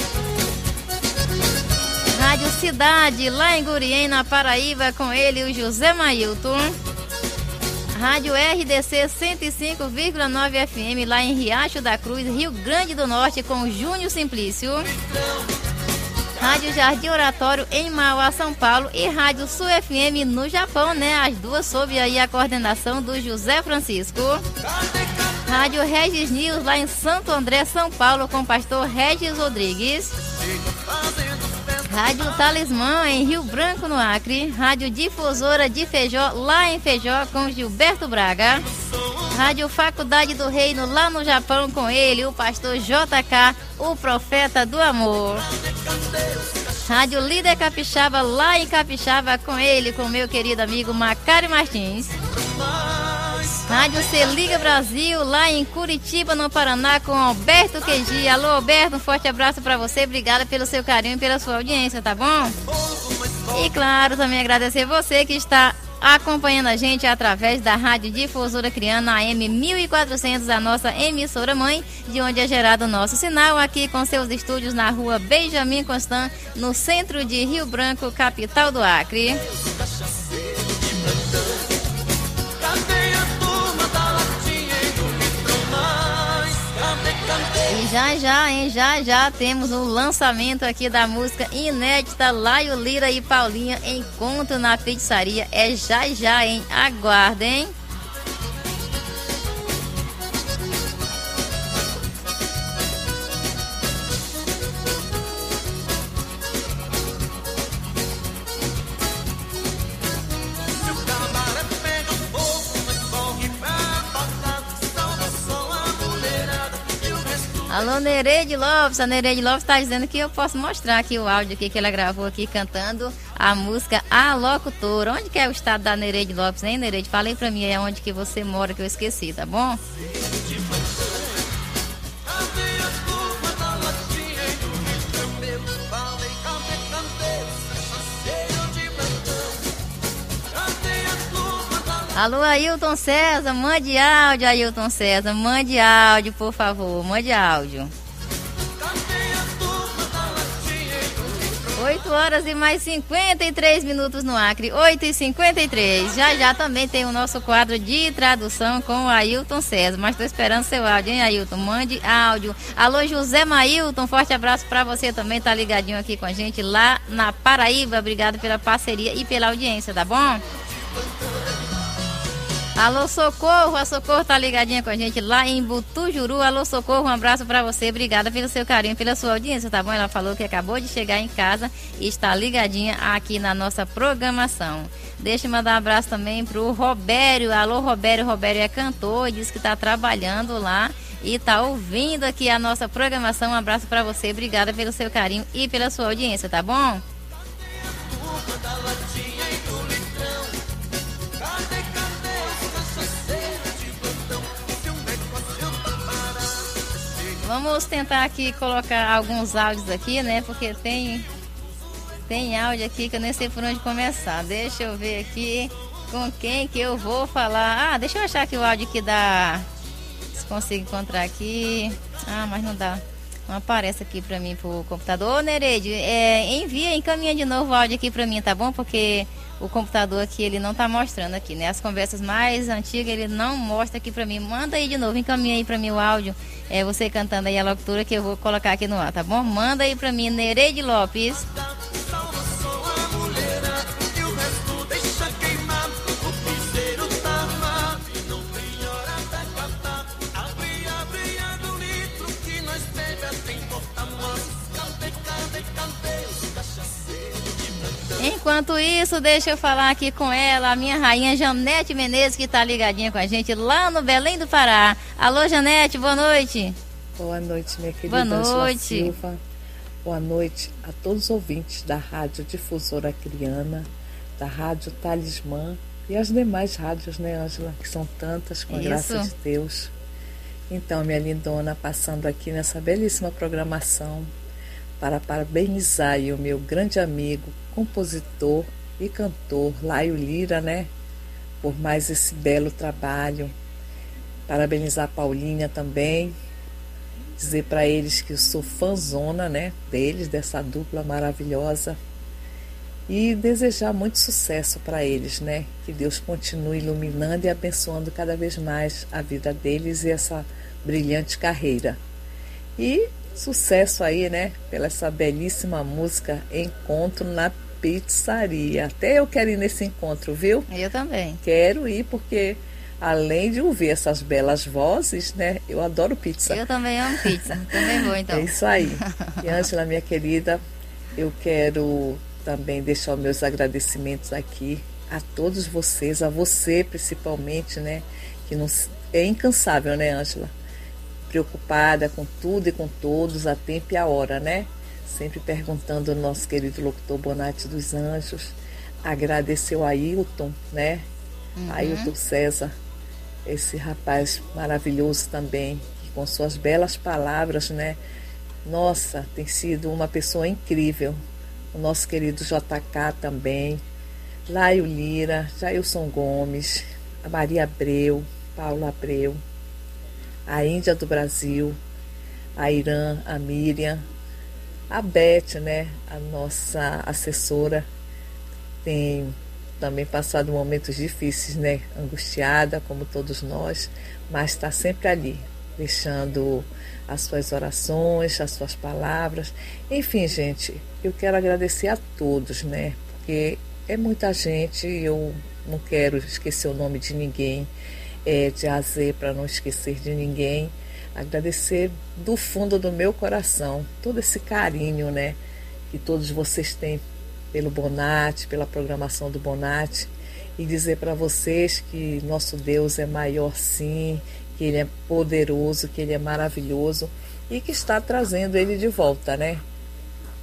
Rádio Cidade, lá em Gurien, na Paraíba, com ele, o José Mailton. Rádio RDC 105,9 FM, lá em Riacho da Cruz, Rio Grande do Norte, com o Júnior Simplício. Rádio Jardim Oratório em Mauá, São Paulo e Rádio Sul FM no Japão, né? As duas sob aí a coordenação do José Francisco. Rádio Regis News lá em Santo André, São Paulo, com o pastor Regis Rodrigues. Rádio Talismã em Rio Branco, no Acre. Rádio Difusora de Feijó, lá em Feijó, com Gilberto Braga. Rádio Faculdade do Reino, lá no Japão, com ele, o pastor JK, o profeta do amor. Rádio Líder Capixaba, lá em Capixaba, com ele, com meu querido amigo Macário Martins. Rádio Se Liga Brasil, lá em Curitiba, no Paraná, com Alberto Queiji. Alô, Alberto, um forte abraço para você. Obrigada pelo seu carinho e pela sua audiência, tá bom? E claro, também agradecer você que está acompanhando a gente através da Rádio Difusora Criana AM 1400, a nossa emissora mãe, de onde é gerado o nosso sinal, aqui com seus estúdios na rua Benjamin Constant, no centro de Rio Branco, capital do Acre. Já já, hein? Já já temos o lançamento aqui da música inédita Laio Lira e Paulinha Encontro na Pizzaria. É já já, hein? Aguardem. Alô, Nereide Lopes. A Nereide Lopes está dizendo que eu posso mostrar aqui o áudio aqui que ela gravou aqui cantando a música A Locutora. Onde que é o estado da Nereide Lopes, hein, Nereide? Falei pra mim aí onde que você mora que eu esqueci, tá bom? Alô, Ailton César, mande áudio, Ailton César, mande áudio, por favor, mande áudio. 8 horas e mais 53 minutos no Acre, 8 e 53 Já já também tem o nosso quadro de tradução com o Ailton César. Mas estou esperando seu áudio, hein, Ailton? Mande áudio. Alô, José Mailton, forte abraço para você também, tá ligadinho aqui com a gente lá na Paraíba. Obrigado pela parceria e pela audiência, tá bom? Alô, Socorro, a Socorro tá ligadinha com a gente lá em Butujuru. Alô, Socorro, um abraço para você. Obrigada pelo seu carinho, pela sua audiência, tá bom? Ela falou que acabou de chegar em casa e está ligadinha aqui na nossa programação. Deixa eu mandar um abraço também pro Robério. Alô, Robério. Robério é cantor, diz que tá trabalhando lá e tá ouvindo aqui a nossa programação. Um abraço para você. Obrigada pelo seu carinho e pela sua audiência, tá bom? Vamos tentar aqui colocar alguns áudios aqui, né? Porque tem tem áudio aqui que eu nem sei por onde começar. Deixa eu ver aqui com quem que eu vou falar. Ah, deixa eu achar aqui o áudio aqui da se consigo encontrar aqui. Ah, mas não dá. Não aparece aqui pra mim pro computador. Ô, Nereide, é, envia, encaminha de novo o áudio aqui pra mim, tá bom? Porque o computador aqui ele não tá mostrando aqui, né? As conversas mais antigas ele não mostra aqui para mim. Manda aí de novo, encaminha aí para mim o áudio. É você cantando aí a locutora que eu vou colocar aqui no ar, tá bom? Manda aí para mim, Nereide Lopes. Enquanto isso, deixa eu falar aqui com ela, a minha rainha Janete Menezes, que está ligadinha com a gente lá no Belém do Pará. Alô, Janete, boa noite. Boa noite, minha querida Boa noite. Silva. Boa noite a todos os ouvintes da Rádio Difusora Criana, da Rádio Talismã e as demais rádios, né, Ângela, que são tantas, com a Isso. graça de Deus. Então, minha lindona, passando aqui nessa belíssima programação para parabenizar o meu grande amigo, compositor e cantor Laio Lira, né? Por mais esse belo trabalho. Parabenizar a Paulinha também. Dizer para eles que eu sou fãzona, né? Deles, dessa dupla maravilhosa. E desejar muito sucesso para eles, né? Que Deus continue iluminando e abençoando cada vez mais a vida deles e essa brilhante carreira. E sucesso aí, né? Pela essa belíssima música Encontro na Pizzaria. Até eu quero ir nesse encontro, viu? Eu também. Quero ir porque além de ouvir essas belas vozes, né? Eu adoro pizza. Eu também amo pizza. também vou, então. É isso aí. E Ângela, minha querida, eu quero também deixar meus agradecimentos aqui a todos vocês, a você principalmente, né? Que não, é incansável, né, Ângela? Preocupada com tudo e com todos, a tempo e a hora, né? Sempre perguntando ao nosso querido locutor Bonatti dos Anjos. Agradeceu a Ailton, né? Uhum. Ailton César, esse rapaz maravilhoso também, que com suas belas palavras, né? Nossa, tem sido uma pessoa incrível. O nosso querido JK também, Laio Lira, Jailson Gomes, a Maria Abreu, Paula Abreu, a Índia do Brasil, a Irã, a Miriam, a Beth, né? A nossa assessora, tem também passado momentos difíceis, né? Angustiada, como todos nós, mas está sempre ali, deixando as suas orações, as suas palavras. Enfim, gente, eu quero agradecer a todos, né? Porque é muita gente, eu não quero esquecer o nome de ninguém, é, de A para não esquecer de ninguém. Agradecer do fundo do meu coração todo esse carinho, né? Que todos vocês têm pelo Bonate, pela programação do Bonate e dizer para vocês que nosso Deus é maior sim, que Ele é poderoso, que Ele é maravilhoso e que está trazendo Ele de volta, né?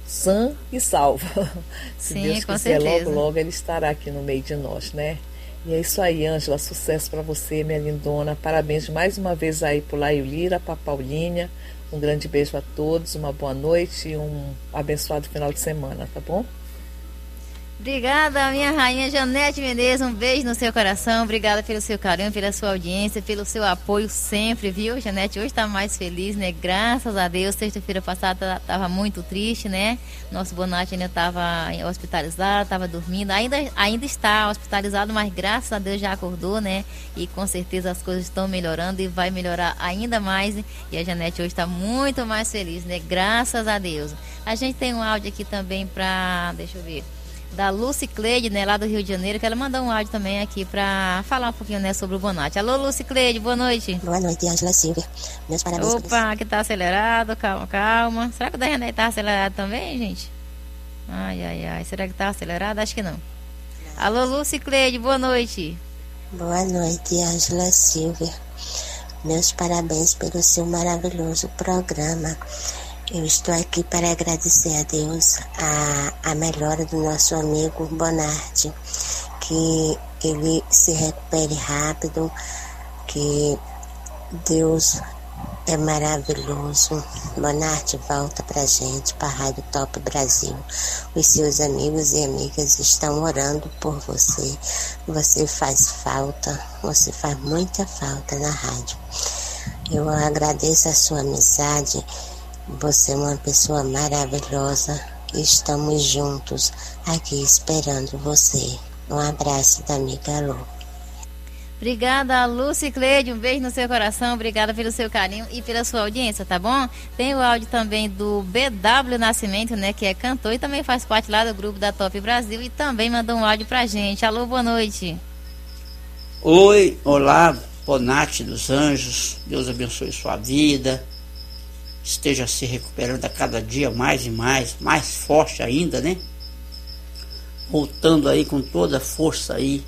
Sã e salvo. Se Sim, Deus com quiser, certeza. logo, logo Ele estará aqui no meio de nós, né? E é isso aí, Ângela. Sucesso para você, minha lindona. Parabéns mais uma vez aí pro Laio Lira, pra Paulinha. Um grande beijo a todos, uma boa noite e um abençoado final de semana, tá bom? Obrigada, minha rainha Janete Menezes. Um beijo no seu coração. Obrigada pelo seu carinho, pela sua audiência, pelo seu apoio sempre, viu? Janete hoje está mais feliz, né? Graças a Deus. Sexta-feira passada estava muito triste, né? Nosso Bonatti ainda estava hospitalizado, estava dormindo. Ainda, ainda está hospitalizado, mas graças a Deus já acordou, né? E com certeza as coisas estão melhorando e vai melhorar ainda mais. E a Janete hoje está muito mais feliz, né? Graças a Deus. A gente tem um áudio aqui também para. Deixa eu ver da Lucy Cleide, né, lá do Rio de Janeiro, que ela mandou um áudio também aqui para falar um pouquinho, né, sobre o Bonatti. Alô, Lucy Cleide, boa noite. Boa noite, Angela Silvia. Meus parabéns. Opa, que tá acelerado, calma, calma. Será que o da René tá acelerado também, gente? Ai, ai, ai, será que tá acelerado? Acho que não. Alô, Lucy Cleide, boa noite. Boa noite, Angela Silvia. Meus parabéns pelo seu maravilhoso programa. Eu estou aqui para agradecer a Deus a, a melhora do nosso amigo Bonardi, que ele se recupere rápido, que Deus é maravilhoso. Bonardi volta pra gente, para a Rádio Top Brasil. Os seus amigos e amigas estão orando por você. Você faz falta, você faz muita falta na rádio. Eu agradeço a sua amizade. Você é uma pessoa maravilhosa. Estamos juntos aqui esperando você. Um abraço da amiga Lu. Obrigada, Lucy Cleide. Um beijo no seu coração. Obrigada pelo seu carinho e pela sua audiência, tá bom? Tem o áudio também do BW Nascimento, né? Que é cantor e também faz parte lá do grupo da Top Brasil e também mandou um áudio pra gente. Alô, boa noite. Oi, olá, Bonate dos Anjos. Deus abençoe sua vida. Esteja se recuperando a cada dia mais e mais, mais forte ainda, né? Voltando aí com toda a força aí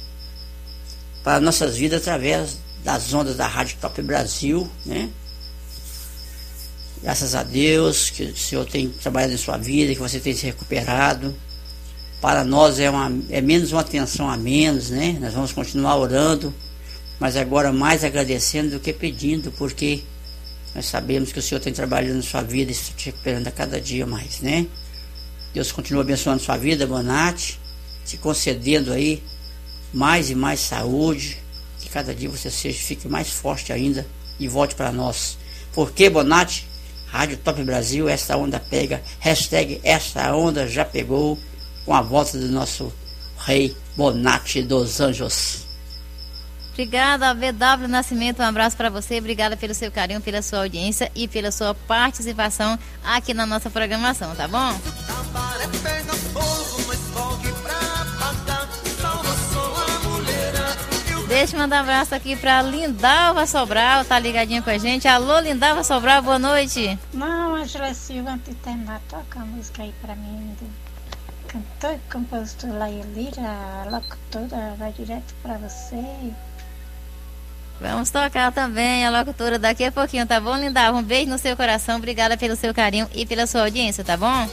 para nossas vidas através das ondas da Rádio Top Brasil, né? Graças a Deus que o Senhor tem trabalhado em sua vida, que você tem se recuperado. Para nós é, uma, é menos uma atenção a menos, né? Nós vamos continuar orando, mas agora mais agradecendo do que pedindo, porque nós sabemos que o Senhor tem trabalhado na sua vida e se recuperando a cada dia mais, né? Deus continua abençoando sua vida, Bonate, te concedendo aí mais e mais saúde, que cada dia você seja, fique mais forte ainda e volte para nós. Porque, Bonatti, Rádio Top Brasil, essa onda pega, hashtag essa onda já pegou, com a volta do nosso rei Bonatti dos Anjos. Obrigada, VW Nascimento. Um abraço para você. Obrigada pelo seu carinho, pela sua audiência e pela sua participação aqui na nossa programação, tá bom? Deixa eu mandar um abraço aqui pra Lindalva Sobral, tá ligadinha com a gente. Alô, Lindalva Sobral, boa noite. Não, Angela Silva, antes de terminar, toca a música aí pra mim cantor e compositor Laia Lira, locutora, vai direto pra você. Vamos tocar também a locutora daqui a pouquinho, tá bom, Lindalva? Um beijo no seu coração, obrigada pelo seu carinho e pela sua audiência, tá bom?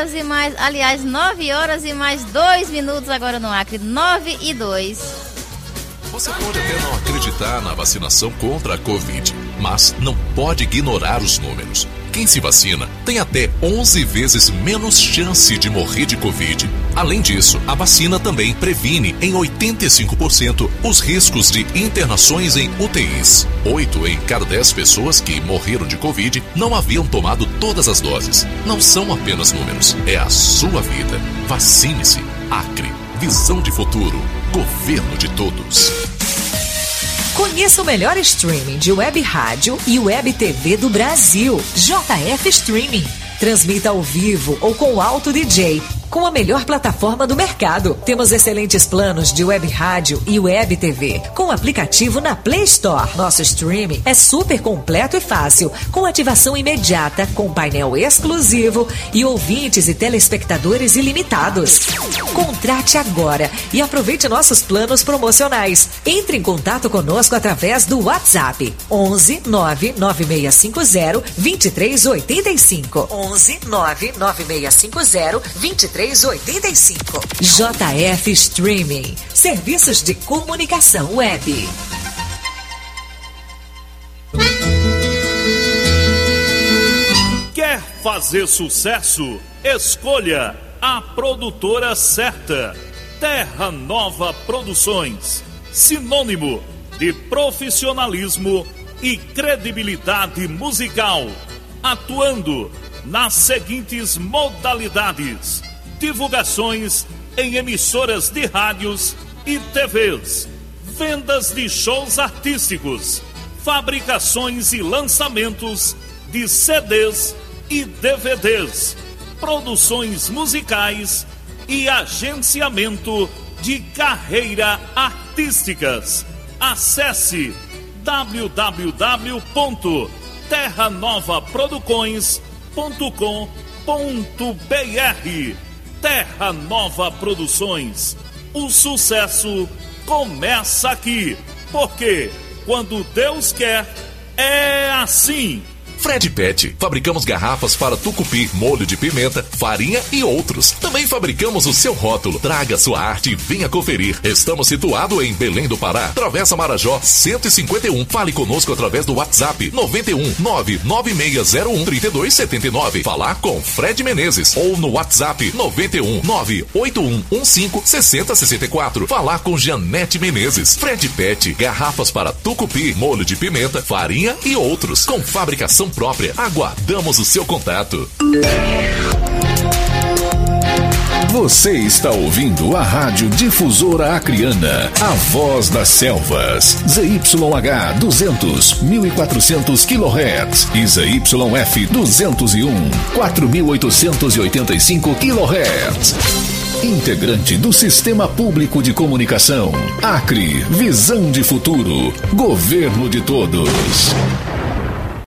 Horas e mais, aliás, 9 horas e mais 2 minutos agora no Acre, 9 e 2. Você pode até não acreditar na vacinação contra a Covid, mas não pode ignorar os números. Quem se vacina tem até 11 vezes menos chance de morrer de Covid. Além disso, a vacina também previne em 85% os riscos de internações em UTIs. 8 em cada 10 pessoas que morreram de Covid não haviam tomado todas as doses. Não são apenas números, é a sua vida. Vacine-se. Acre. Visão de futuro. Governo de todos. Conheça o melhor streaming de web rádio e web TV do Brasil. JF Streaming. Transmita ao vivo ou com alto DJ com a melhor plataforma do mercado. Temos excelentes planos de web rádio e web TV, com aplicativo na Play Store. Nosso streaming é super completo e fácil, com ativação imediata, com painel exclusivo e ouvintes e telespectadores ilimitados. Contrate agora e aproveite nossos planos promocionais. Entre em contato conosco através do WhatsApp 11 99650 2385. 11 99650 2385. 3385. JF Streaming. Serviços de comunicação web. Quer fazer sucesso? Escolha a produtora certa. Terra Nova Produções. Sinônimo de profissionalismo e credibilidade musical. Atuando nas seguintes modalidades divulgações em emissoras de rádios e TVs, vendas de shows artísticos, fabricações e lançamentos de CDs e DVDs, produções musicais e agenciamento de carreira artísticas. Acesse www.terranovaproducões.com.br Terra Nova Produções. O sucesso começa aqui, porque quando Deus quer, é assim. Fred Pet. Fabricamos garrafas para tucupi, molho de pimenta, farinha e outros. Também fabricamos o seu rótulo. Traga sua arte e venha conferir. Estamos situados em Belém do Pará, Travessa Marajó 151. Fale conosco através do WhatsApp 91 99601 3279. Falar com Fred Menezes ou no WhatsApp 91 98115 6064. Falar com Janete Menezes. Fred Pet. Garrafas para tucupi, molho de pimenta, farinha e outros. Com fabricação própria. Aguardamos o seu contato. Você está ouvindo a Rádio Difusora Acriana, a voz das selvas. ZYH 200, 1400 kHz e ZYF 201, 4885 kHz. Integrante do Sistema Público de Comunicação. Acre, visão de futuro. Governo de todos.